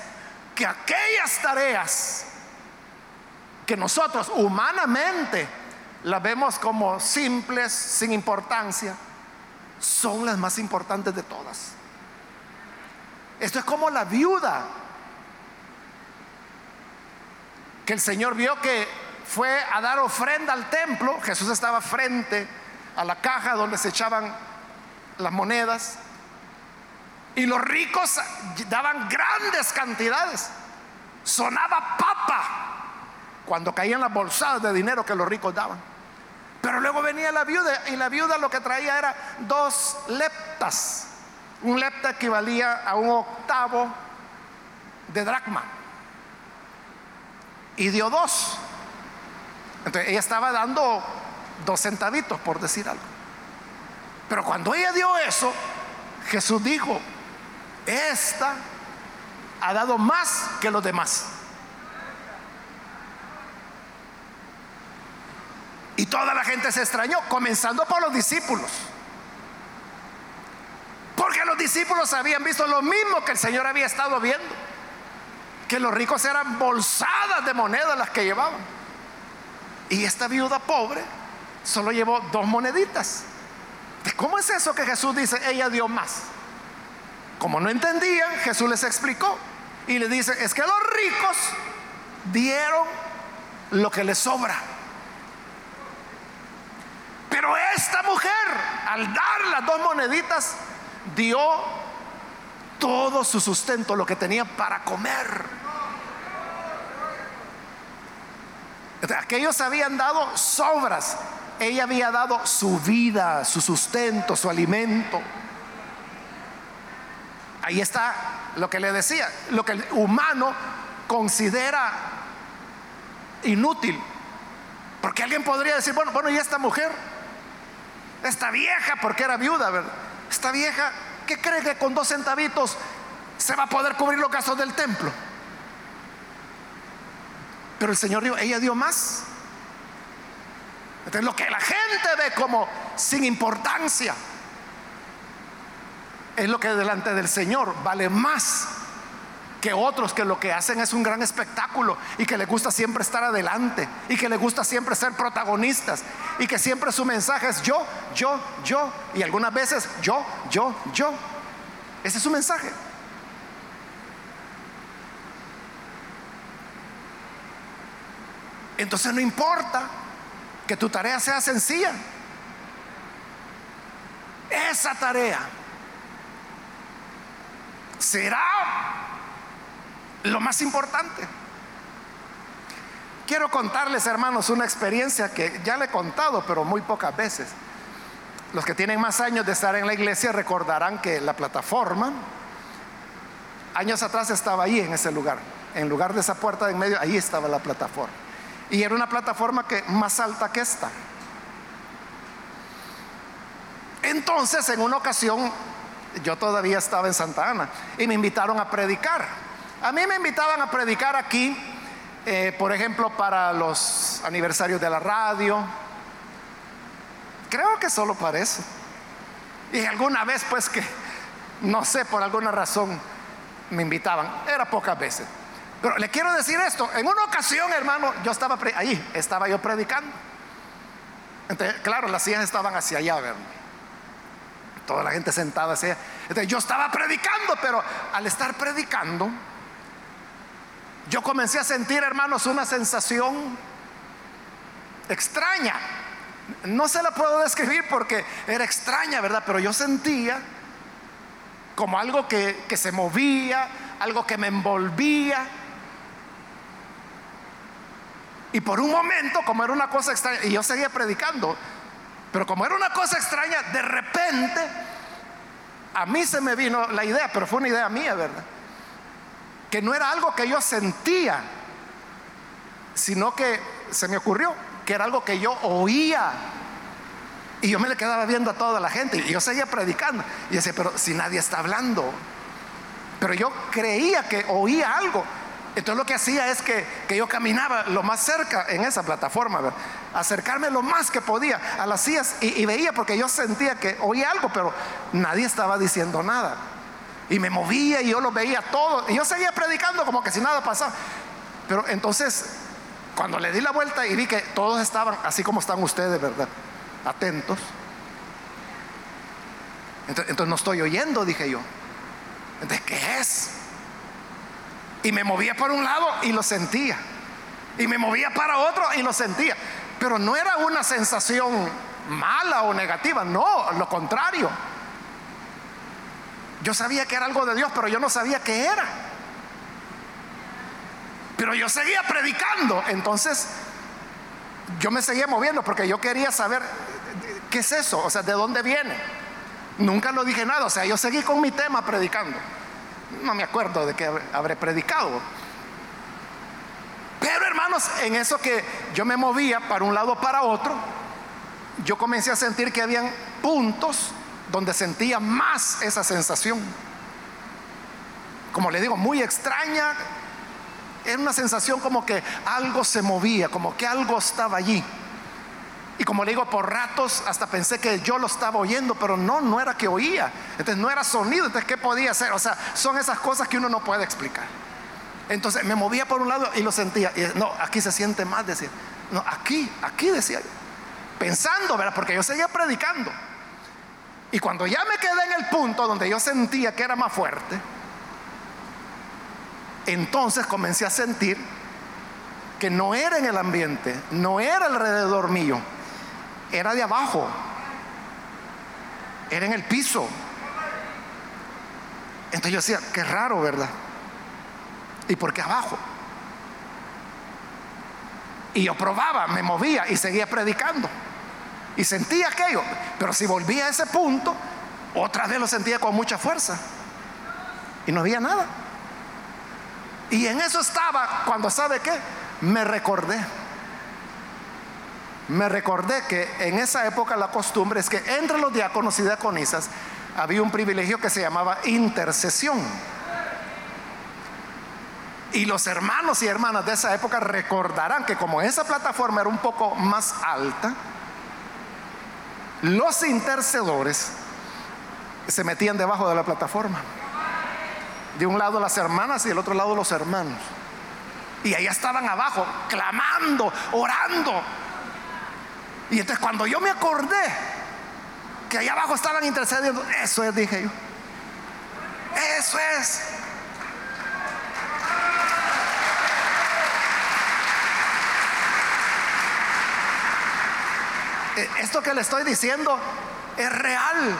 que aquellas tareas que nosotros humanamente las vemos como simples, sin importancia, son las más importantes de todas. Esto es como la viuda que el Señor vio que fue a dar ofrenda al templo. Jesús estaba frente a la caja donde se echaban las monedas. Y los ricos daban grandes cantidades. Sonaba papa cuando caían las bolsadas de dinero que los ricos daban. Pero luego venía la viuda y la viuda lo que traía era dos leptas. Un lepta equivalía a un octavo de dracma. Y dio dos. Entonces ella estaba dando dos centavitos, por decir algo. Pero cuando ella dio eso, Jesús dijo, esta ha dado más que los demás. Y toda la gente se extrañó, comenzando por los discípulos. Porque los discípulos habían visto lo mismo que el Señor había estado viendo. Que los ricos eran bolsadas de monedas las que llevaban. Y esta viuda pobre solo llevó dos moneditas. ¿Cómo es eso que Jesús dice, ella dio más? Como no entendían, Jesús les explicó. Y le dice, es que los ricos dieron lo que les sobra. Pero esta mujer, al dar las dos moneditas, dio todo su sustento, lo que tenía para comer. Aquellos habían dado sobras. Ella había dado su vida, su sustento, su alimento. Ahí está lo que le decía, lo que el humano considera inútil. Porque alguien podría decir, bueno, bueno, ¿y esta mujer? Esta vieja, porque era viuda, ¿verdad? Esta vieja, ¿qué cree que con dos centavitos se va a poder cubrir los gastos del templo? Pero el Señor dijo, ella dio más. Entonces lo que la gente ve como sin importancia es lo que delante del Señor vale más que otros que lo que hacen es un gran espectáculo y que les gusta siempre estar adelante y que les gusta siempre ser protagonistas y que siempre su mensaje es yo, yo, yo y algunas veces yo, yo, yo. Ese es su mensaje. Entonces no importa que tu tarea sea sencilla. Esa tarea será lo más importante. Quiero contarles, hermanos, una experiencia que ya le he contado, pero muy pocas veces. Los que tienen más años de estar en la iglesia recordarán que la plataforma, años atrás estaba ahí en ese lugar, en lugar de esa puerta de en medio, ahí estaba la plataforma. Y era una plataforma que más alta que esta. Entonces, en una ocasión, yo todavía estaba en Santa Ana y me invitaron a predicar. A mí me invitaban a predicar aquí, eh, por ejemplo, para los aniversarios de la radio. Creo que solo para eso. Y alguna vez, pues que, no sé, por alguna razón, me invitaban. Era pocas veces. Pero le quiero decir esto, en una ocasión, hermano, yo estaba ahí, estaba yo predicando. Entonces, claro, las sillas estaban hacia allá, ¿verdad? Toda la gente sentada hacia. Entonces, yo estaba predicando, pero al estar predicando, yo comencé a sentir, hermanos, una sensación extraña. No se la puedo describir porque era extraña, ¿verdad? Pero yo sentía como algo que, que se movía, algo que me envolvía y por un momento, como era una cosa extraña, y yo seguía predicando, pero como era una cosa extraña, de repente a mí se me vino la idea, pero fue una idea mía, ¿verdad? Que no era algo que yo sentía, sino que se me ocurrió que era algo que yo oía. Y yo me le quedaba viendo a toda la gente y yo seguía predicando. Y decía, pero si nadie está hablando. Pero yo creía que oía algo. Entonces lo que hacía es que, yo caminaba lo más cerca en esa plataforma, acercarme lo más que podía a las sillas y, veía porque yo sentía que oía algo, pero nadie estaba diciendo nada. Y me movía y yo lo veía todo. Y yo seguía predicando como que si nada pasaba. Pero entonces, cuando le di la vuelta y vi que todos estaban así como están ustedes, ¿verdad? Atentos. Entonces, entonces no estoy oyendo, dije yo. Entonces, ¿qué es? Y me movía para un lado y lo sentía. Y me movía para otro y lo sentía. Pero no era una sensación mala o negativa, no, lo contrario. Yo sabía que era algo de Dios, pero yo no sabía qué era. Pero yo seguía predicando, entonces yo me seguía moviendo porque yo quería saber qué es eso, o sea, de dónde viene. Nunca lo dije nada, o sea, yo seguí con mi tema predicando no me acuerdo de que habré predicado. Pero hermanos, en eso que yo me movía para un lado para otro, yo comencé a sentir que habían puntos donde sentía más esa sensación. Como le digo, muy extraña. Era una sensación como que algo se movía, como que algo estaba allí. Y como le digo, por ratos hasta pensé que yo lo estaba oyendo, pero no, no era que oía. Entonces no era sonido, entonces ¿qué podía hacer? O sea, son esas cosas que uno no puede explicar. Entonces me movía por un lado y lo sentía. Y no, aquí se siente más, decía. No, aquí, aquí decía yo. Pensando, ¿verdad? Porque yo seguía predicando. Y cuando ya me quedé en el punto donde yo sentía que era más fuerte, entonces comencé a sentir que no era en el ambiente, no era alrededor mío, era de abajo, era en el piso. Entonces yo decía, qué raro, ¿verdad? ¿Y por qué abajo? Y yo probaba, me movía y seguía predicando. Y sentía aquello. Pero si volvía a ese punto, otra vez lo sentía con mucha fuerza. Y no había nada. Y en eso estaba cuando, ¿sabe qué? Me recordé me recordé que en esa época la costumbre es que entre los diáconos y diaconisas había un privilegio que se llamaba intercesión. Y los hermanos y hermanas de esa época recordarán que como esa plataforma era un poco más alta, los intercedores se metían debajo de la plataforma. De un lado las hermanas y del otro lado los hermanos. Y allá estaban abajo, clamando, orando, y entonces cuando yo me acordé que allá abajo estaban intercediendo, eso es, dije yo. Eso es. Esto que le estoy diciendo es real.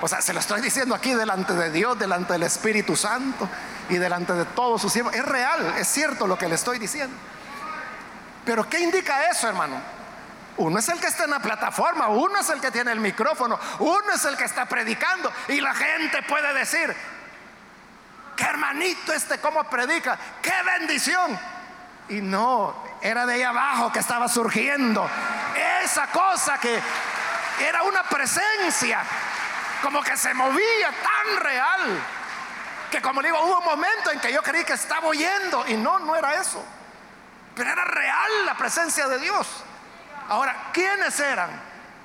O sea, se lo estoy diciendo aquí delante de Dios, delante del Espíritu Santo y delante de todos sus siervos. Es real, es cierto lo que le estoy diciendo. Pero ¿qué indica eso, hermano? Uno es el que está en la plataforma, uno es el que tiene el micrófono, uno es el que está predicando y la gente puede decir, qué hermanito este cómo predica, qué bendición. Y no, era de ahí abajo que estaba surgiendo esa cosa que era una presencia, como que se movía tan real, que como digo, hubo un momento en que yo creí que estaba oyendo y no, no era eso, pero era real la presencia de Dios. Ahora, ¿quiénes eran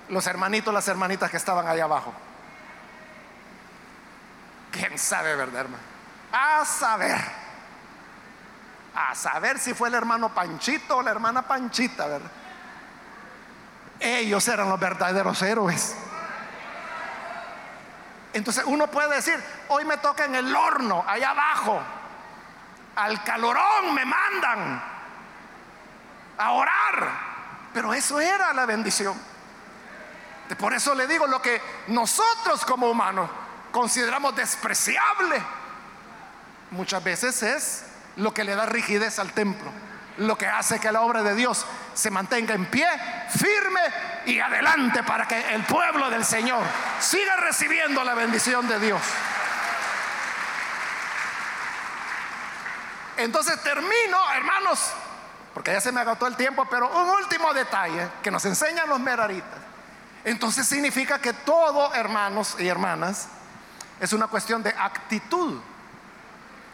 los hermanitos, las hermanitas que estaban allá abajo? ¿Quién sabe, verdad, hermano? A saber. A saber si fue el hermano Panchito o la hermana Panchita, ¿verdad? Ellos eran los verdaderos héroes. Entonces uno puede decir, hoy me toca en el horno, allá abajo, al calorón me mandan a orar. Pero eso era la bendición. Por eso le digo lo que nosotros como humanos consideramos despreciable. Muchas veces es lo que le da rigidez al templo, lo que hace que la obra de Dios se mantenga en pie, firme y adelante para que el pueblo del Señor siga recibiendo la bendición de Dios. Entonces termino, hermanos, porque ya se me agotó el tiempo, pero un último detalle que nos enseñan los meraritas. Entonces significa que todo, hermanos y hermanas, es una cuestión de actitud.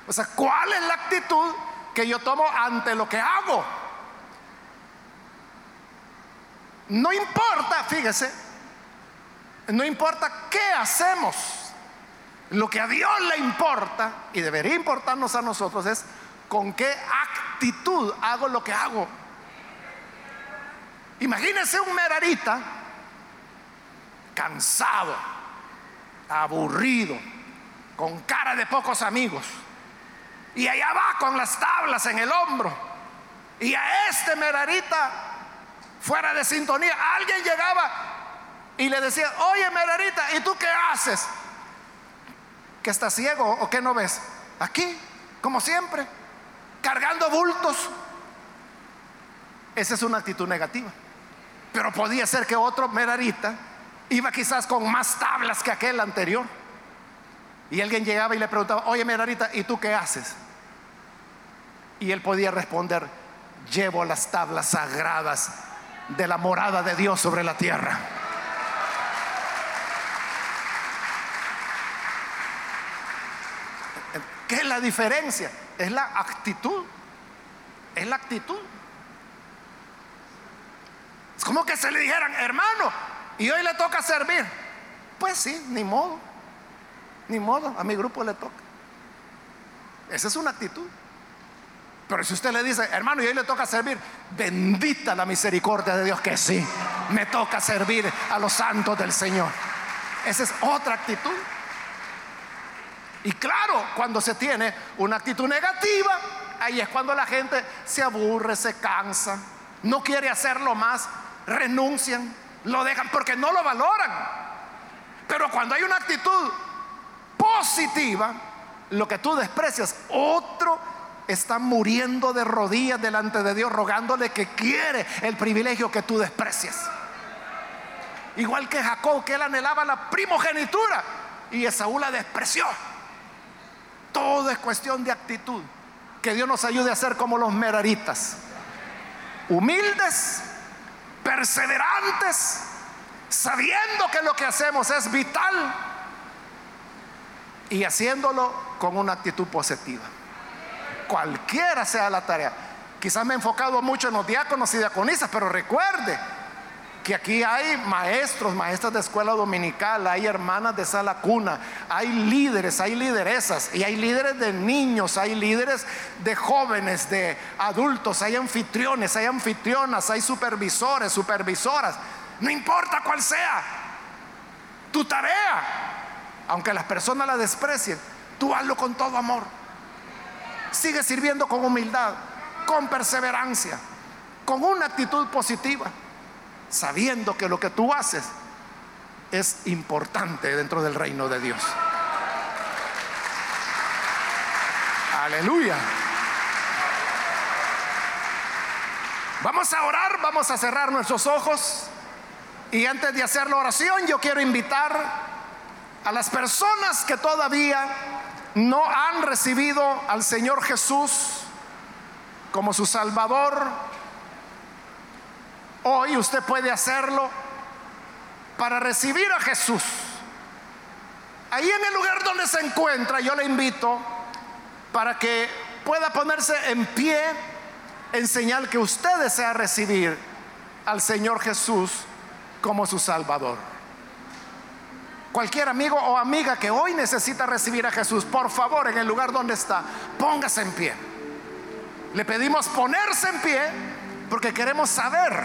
O sea, ¿cuál es la actitud que yo tomo ante lo que hago? No importa, fíjese, no importa qué hacemos. Lo que a Dios le importa y debería importarnos a nosotros es con qué actitud hago lo que hago. Imagínense un merarita cansado, aburrido, con cara de pocos amigos. Y allá va con las tablas en el hombro. Y a este merarita, fuera de sintonía, alguien llegaba y le decía, oye merarita, ¿y tú qué haces? ¿Que estás ciego o que no ves? Aquí, como siempre cargando bultos. Esa es una actitud negativa. Pero podía ser que otro merarita iba quizás con más tablas que aquel anterior. Y alguien llegaba y le preguntaba, oye merarita, ¿y tú qué haces? Y él podía responder, llevo las tablas sagradas de la morada de Dios sobre la tierra. ¿Qué es la diferencia? Es la actitud. Es la actitud. como que se le dijeran, hermano, y hoy le toca servir. Pues sí, ni modo. Ni modo, a mi grupo le toca. Esa es una actitud. Pero si usted le dice, hermano, y hoy le toca servir, bendita la misericordia de Dios que sí, me toca servir a los santos del Señor. Esa es otra actitud. Y claro, cuando se tiene una actitud negativa, ahí es cuando la gente se aburre, se cansa, no quiere hacerlo más, renuncian, lo dejan porque no lo valoran. Pero cuando hay una actitud positiva, lo que tú desprecias, otro está muriendo de rodillas delante de Dios, rogándole que quiere el privilegio que tú desprecias. Igual que Jacob, que él anhelaba la primogenitura y Esaú la despreció. Todo es cuestión de actitud. Que Dios nos ayude a ser como los meraritas. Humildes, perseverantes, sabiendo que lo que hacemos es vital y haciéndolo con una actitud positiva. Cualquiera sea la tarea. Quizás me he enfocado mucho en los diáconos y diaconisas, pero recuerde, que aquí hay maestros, maestras de escuela dominical, hay hermanas de sala cuna, hay líderes, hay lideresas, y hay líderes de niños, hay líderes de jóvenes, de adultos, hay anfitriones, hay anfitrionas, hay supervisores, supervisoras, no importa cuál sea tu tarea, aunque las personas la desprecien, tú hazlo con todo amor. Sigue sirviendo con humildad, con perseverancia, con una actitud positiva sabiendo que lo que tú haces es importante dentro del reino de Dios. Aleluya. Vamos a orar, vamos a cerrar nuestros ojos. Y antes de hacer la oración, yo quiero invitar a las personas que todavía no han recibido al Señor Jesús como su Salvador, Hoy usted puede hacerlo para recibir a Jesús. Ahí en el lugar donde se encuentra, yo le invito para que pueda ponerse en pie en señal que usted desea recibir al Señor Jesús como su Salvador. Cualquier amigo o amiga que hoy necesita recibir a Jesús, por favor, en el lugar donde está, póngase en pie. Le pedimos ponerse en pie porque queremos saber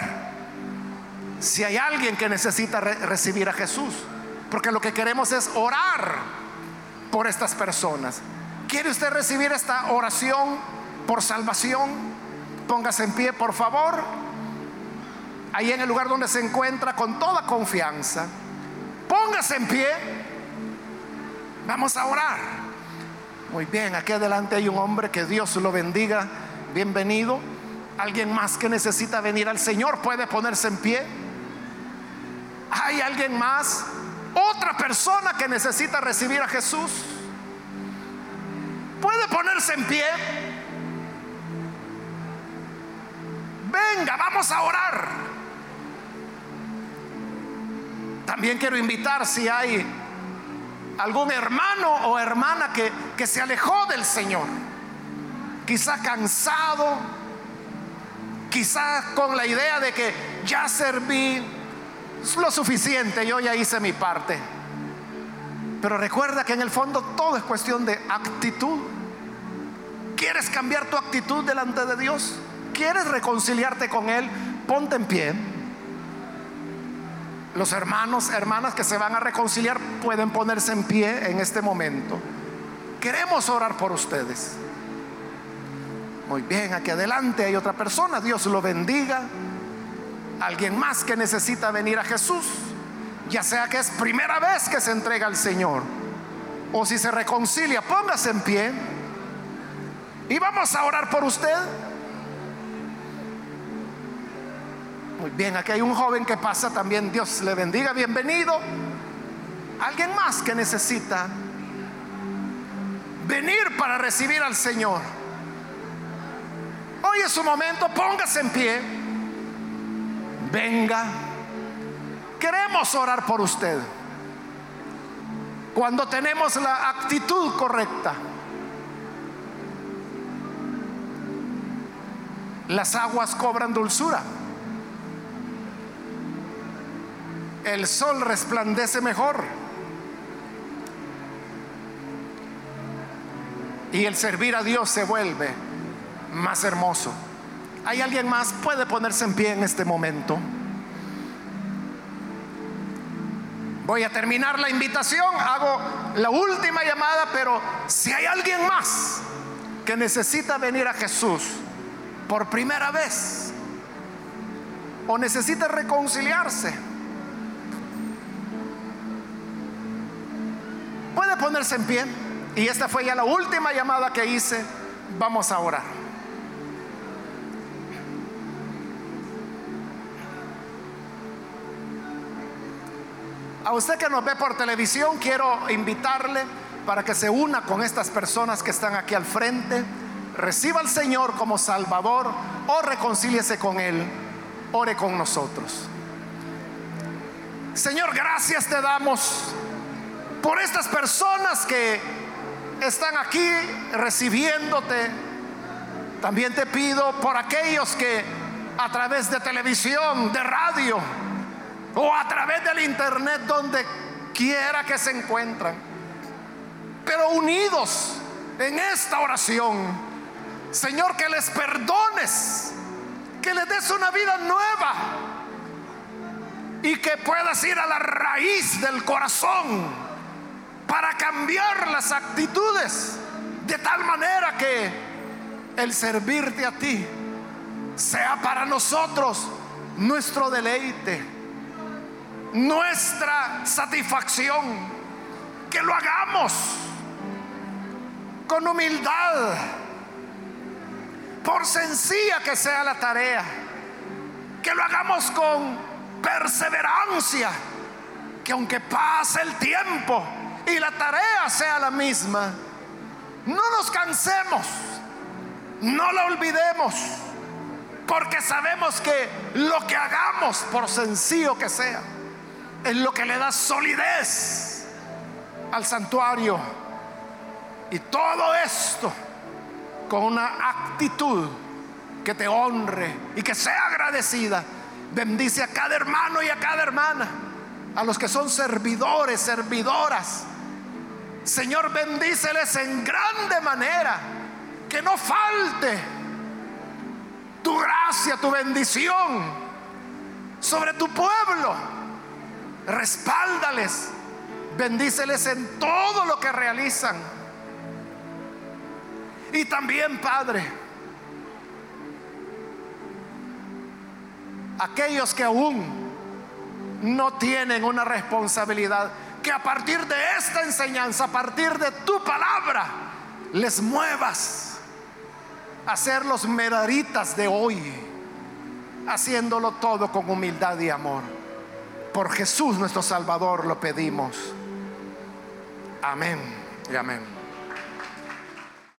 si hay alguien que necesita recibir a Jesús. Porque lo que queremos es orar por estas personas. ¿Quiere usted recibir esta oración por salvación? Póngase en pie, por favor. Ahí en el lugar donde se encuentra con toda confianza. Póngase en pie. Vamos a orar. Muy bien, aquí adelante hay un hombre que Dios lo bendiga. Bienvenido. Alguien más que necesita venir al Señor puede ponerse en pie. ¿Hay alguien más? Otra persona que necesita recibir a Jesús. ¿Puede ponerse en pie? Venga, vamos a orar. También quiero invitar si hay algún hermano o hermana que, que se alejó del Señor, quizá cansado, quizá con la idea de que ya serví, lo suficiente, yo ya hice mi parte. Pero recuerda que en el fondo todo es cuestión de actitud. ¿Quieres cambiar tu actitud delante de Dios? ¿Quieres reconciliarte con Él? Ponte en pie. Los hermanos, hermanas que se van a reconciliar pueden ponerse en pie en este momento. Queremos orar por ustedes. Muy bien, aquí adelante hay otra persona. Dios lo bendiga alguien más que necesita venir a Jesús, ya sea que es primera vez que se entrega al Señor o si se reconcilia, póngase en pie y vamos a orar por usted. Muy bien, aquí hay un joven que pasa también, Dios le bendiga, bienvenido. Alguien más que necesita venir para recibir al Señor. Hoy es su momento, póngase en pie venga. Queremos orar por usted. Cuando tenemos la actitud correcta, las aguas cobran dulzura. El sol resplandece mejor. Y el servir a Dios se vuelve más hermoso. ¿Hay alguien más? Puede ponerse en pie en este momento. Voy a terminar la invitación, hago la última llamada, pero si hay alguien más que necesita venir a Jesús por primera vez o necesita reconciliarse, ponerse en pie. Y esta fue ya la última llamada que hice. Vamos a orar. A usted que nos ve por televisión, quiero invitarle para que se una con estas personas que están aquí al frente, reciba al Señor como Salvador o reconcíliese con Él, ore con nosotros. Señor, gracias te damos por estas personas que están aquí recibiéndote. También te pido por aquellos que a través de televisión, de radio, o a través del internet donde quiera que se encuentran. Pero unidos en esta oración, Señor, que les perdones, que les des una vida nueva y que puedas ir a la raíz del corazón cambiar las actitudes de tal manera que el servirte a ti sea para nosotros nuestro deleite nuestra satisfacción. Que lo hagamos con humildad, por sencilla que sea la tarea. Que lo hagamos con perseverancia. Que aunque pase el tiempo y la tarea sea la misma, no nos cansemos, no la olvidemos, porque sabemos que lo que hagamos, por sencillo que sea, es lo que le da solidez al santuario. Y todo esto con una actitud que te honre y que sea agradecida. Bendice a cada hermano y a cada hermana, a los que son servidores, servidoras. Señor, bendíceles en grande manera, que no falte tu gracia, tu bendición sobre tu pueblo. Respáldales, bendíceles en todo lo que realizan. Y también, Padre, aquellos que aún no tienen una responsabilidad, que a partir de esta enseñanza, a partir de tu palabra, les muevas a ser los medaritas de hoy, haciéndolo todo con humildad y amor. Por Jesús nuestro Salvador lo pedimos. Amén y amén.